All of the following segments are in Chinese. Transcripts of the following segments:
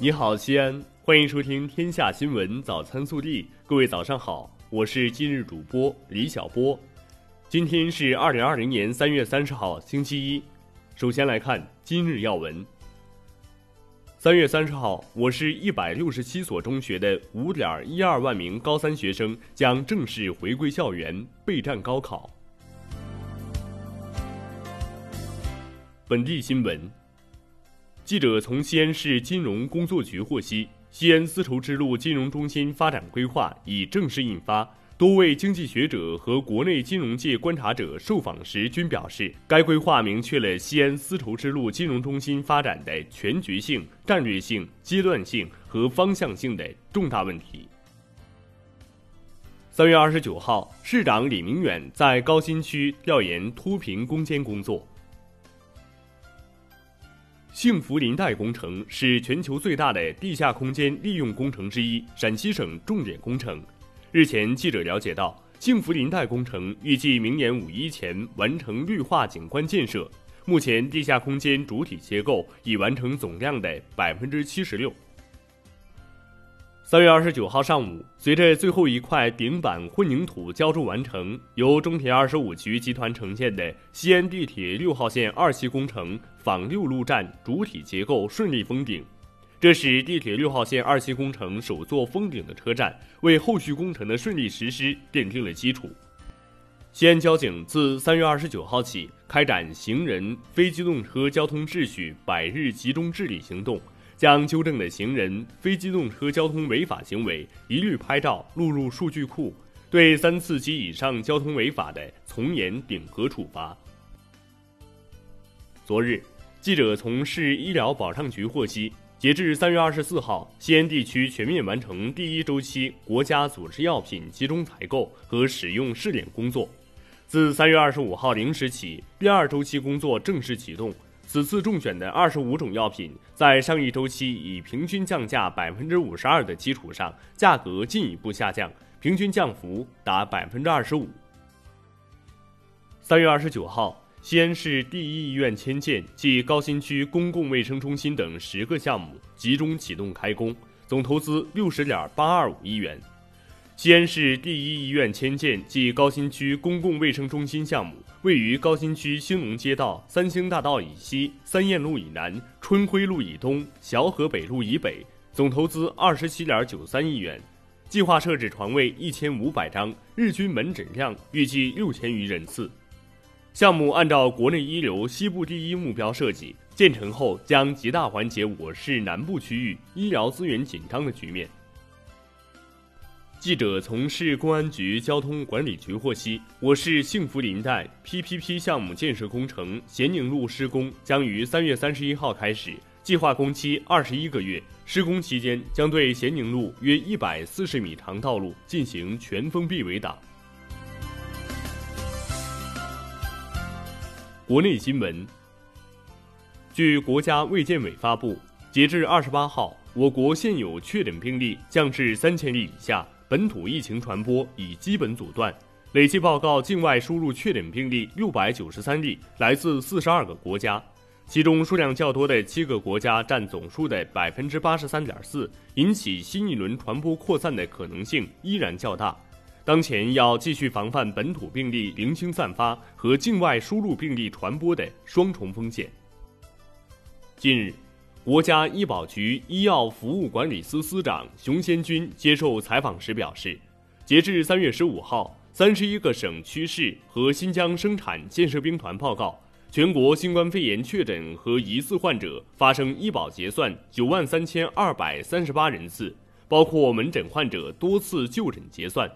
你好，西安，欢迎收听《天下新闻早餐速递》。各位早上好，我是今日主播李小波。今天是二零二零年三月三十号，星期一。首先来看今日要闻。三月三十号，我市一百六十七所中学的五点一二万名高三学生将正式回归校园备战高考。本地新闻。记者从西安市金融工作局获悉，西安丝绸之路金融中心发展规划已正式印发。多位经济学者和国内金融界观察者受访时均表示，该规划明确了西安丝绸之路金融中心发展的全局性、战略性、阶段性和方向性的重大问题。三月二十九号，市长李明远在高新区调研脱贫攻坚工作。幸福林带工程是全球最大的地下空间利用工程之一，陕西省重点工程。日前，记者了解到，幸福林带工程预计明年五一前完成绿化景观建设。目前，地下空间主体结构已完成总量的百分之七十六。三月二十九号上午，随着最后一块顶板混凝土浇筑完成，由中铁二十五局集团承建的西安地铁六号线二期工程仿六路站主体结构顺利封顶，这是地铁六号线二期工程首座封顶的车站为后续工程的顺利实施奠定了基础。西安交警自三月二十九号起开展行人、非机动车交通秩序百日集中治理行动。将纠正的行人、非机动车交通违法行为一律拍照录入数据库，对三次及以上交通违法的从严顶格处罚。昨日，记者从市医疗保障局获悉，截至三月二十四号，西安地区全面完成第一周期国家组织药品集中采购和使用试点工作。自三月二十五号零时起，第二周期工作正式启动。此次中选的二十五种药品，在上一周期以平均降价百分之五十二的基础上，价格进一步下降，平均降幅达百分之二十五。三月二十九号，西安市第一医院迁建暨高新区公共卫生中心等十个项目集中启动开工，总投资六十点八二五亿元。西安市第一医院迁建暨高新区公共卫生中心项目位于高新区兴隆街道三星大道以西、三燕路以南、春晖路以东、小河北路以北，总投资二十七点九三亿元，计划设置床位一千五百张，日均门诊量预计六千余人次。项目按照国内一流、西部第一目标设计，建成后将极大缓解我市南部区域医疗资源紧张的局面。记者从市公安局交通管理局获悉，我市幸福林带 PPP 项目建设工程咸宁路施工将于三月三十一号开始，计划工期二十一个月。施工期间将对咸宁路约一百四十米长道路进行全封闭围挡。国内新闻，据国家卫健委发布，截至二十八号，我国现有确诊病例降至三千例以下。本土疫情传播已基本阻断，累计报告境外输入确诊病例六百九十三例，来自四十二个国家，其中数量较多的七个国家占总数的百分之八十三点四，引起新一轮传播扩散的可能性依然较大。当前要继续防范本土病例零星散发和境外输入病例传播的双重风险。近日。国家医保局医药服务管理司司长熊先军接受采访时表示，截至三月十五号，三十一个省区市和新疆生产建设兵团报告，全国新冠肺炎确诊和疑似患者发生医保结算九万三千二百三十八人次，包括门诊患者多次就诊结算，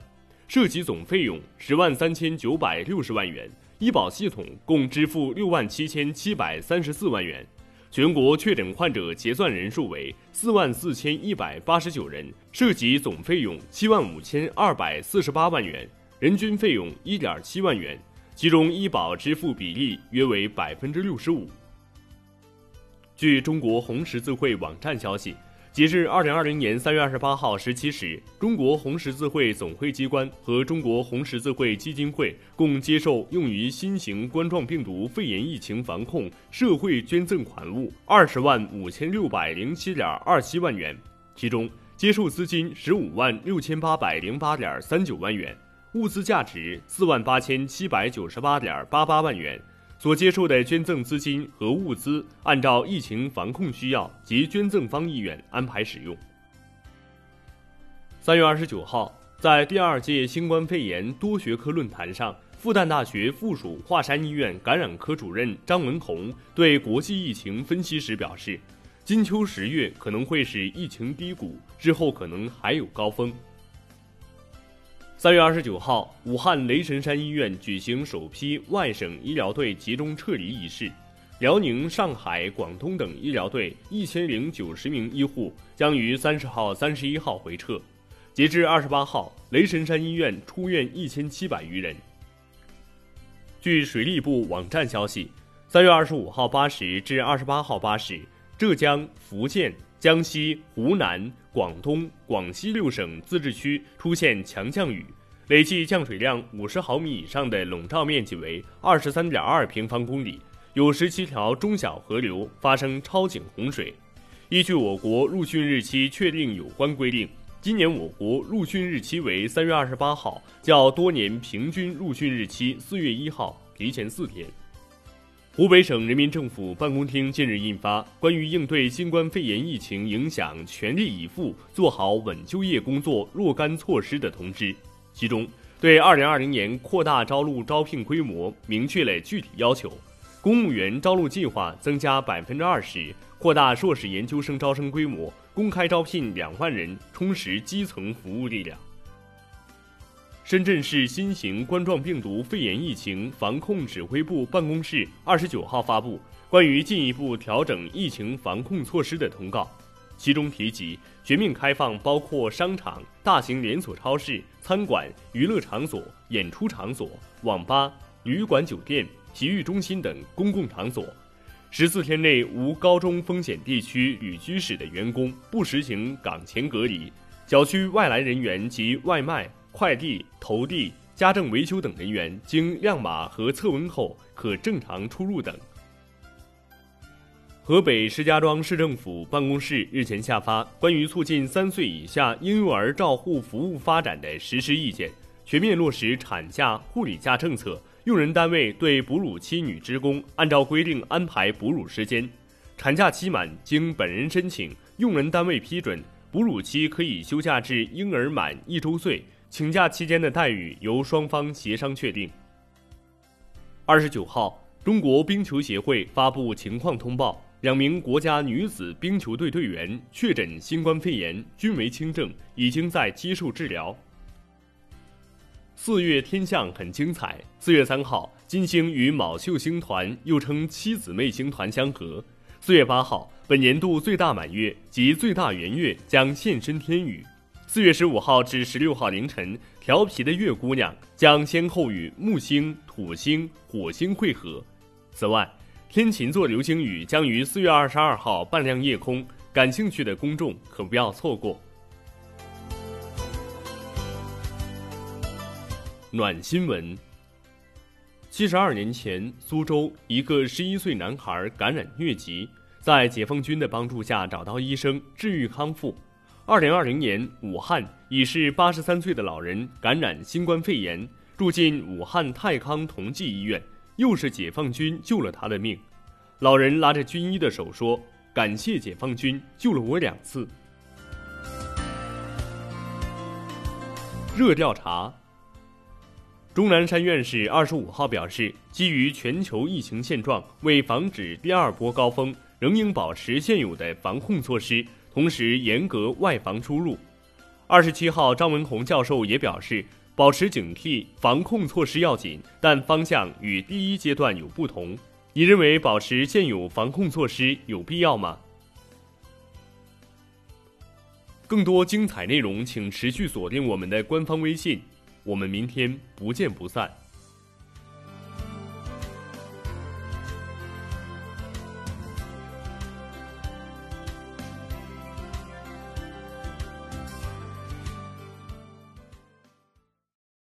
涉及总费用十万三千九百六十万元，医保系统共支付六万七千七百三十四万元。全国确诊患者结算人数为四万四千一百八十九人，涉及总费用七万五千二百四十八万元，人均费用一点七万元，其中医保支付比例约为百分之六十五。据中国红十字会网站消息，截至二零二零年三月二十八号十七时，中国红十字会总会机关和中国红十字会基金会共接受用于新型冠状病毒肺炎疫情防控社会捐赠款物二十万五千六百零七点二七万元，其中接受资金十五万六千八百零八点三九万元，物资价值四万八千七百九十八点八八万元。所接受的捐赠资金和物资，按照疫情防控需要及捐赠方意愿安排使用。三月二十九号，在第二届新冠肺炎多学科论坛上，复旦大学附属华山医院感染科主任张文宏对国际疫情分析时表示，金秋十月可能会是疫情低谷，之后可能还有高峰。三月二十九号，武汉雷神山医院举行首批外省医疗队集中撤离仪式，辽宁、上海、广东等医疗队一千零九十名医护将于三十号、三十一号回撤。截至二十八号，雷神山医院出院一千七百余人。据水利部网站消息，三月二十五号八时至二十八号八时，浙江、福建。江西、湖南、广东、广西六省自治区出现强降雨，累计降水量五十毫米以上的笼罩面积为二十三点二平方公里，有十七条中小河流发生超警洪水。依据我国入汛日期确定有关规定，今年我国入汛日期为三月二十八号，较多年平均入汛日期四月一号提前四天。湖北省人民政府办公厅近日印发《关于应对新冠肺炎疫情影响全力以赴做好稳就业工作若干措施》的通知，其中对2020年扩大招录招聘规模明确了具体要求：公务员招录计划增加百分之二十，扩大硕士研究生招生规模，公开招聘两万人，充实基层服务力量。深圳市新型冠状病毒肺炎疫情防控指挥部办公室二十九号发布关于进一步调整疫情防控措施的通告，其中提及全面开放包括商场、大型连锁超市、餐馆、娱乐场所、演出场所、网吧、旅馆、酒店、体育中心等公共场所，十四天内无高中风险地区旅居史的员工不实行岗前隔离，小区外来人员及外卖。快递、投递、家政维修等人员经亮码和测温后可正常出入等。河北石家庄市政府办公室日前下发关于促进三岁以下婴幼儿照护服务发展的实施意见，全面落实产假、护理假政策。用人单位对哺乳期女职工按照规定安排哺乳时间，产假期满经本人申请、用人单位批准，哺乳期可以休假至婴儿满一周岁。请假期间的待遇由双方协商确定。二十九号，中国冰球协会发布情况通报，两名国家女子冰球队队员确诊新冠肺炎，均为轻症，已经在接受治疗。四月天象很精彩。四月三号，金星与卯宿星团又称七姊妹星团相合。四月八号，本年度最大满月及最大圆月将现身天宇。四月十五号至十六号凌晨，调皮的月姑娘将先后与木星、土星、火星会合。此外，天琴座流星雨将于四月二十二号半亮夜空，感兴趣的公众可不要错过。暖新闻：七十二年前，苏州一个十一岁男孩感染疟疾，在解放军的帮助下找到医生治愈康复。二零二零年，武汉已是八十三岁的老人感染新冠肺炎，住进武汉泰康同济医院，又是解放军救了他的命。老人拉着军医的手说：“感谢解放军救了我两次。”热调查。钟南山院士二十五号表示，基于全球疫情现状，为防止第二波高峰，仍应保持现有的防控措施。同时严格外防输入。二十七号，张文宏教授也表示，保持警惕，防控措施要紧，但方向与第一阶段有不同。你认为保持现有防控措施有必要吗？更多精彩内容，请持续锁定我们的官方微信。我们明天不见不散。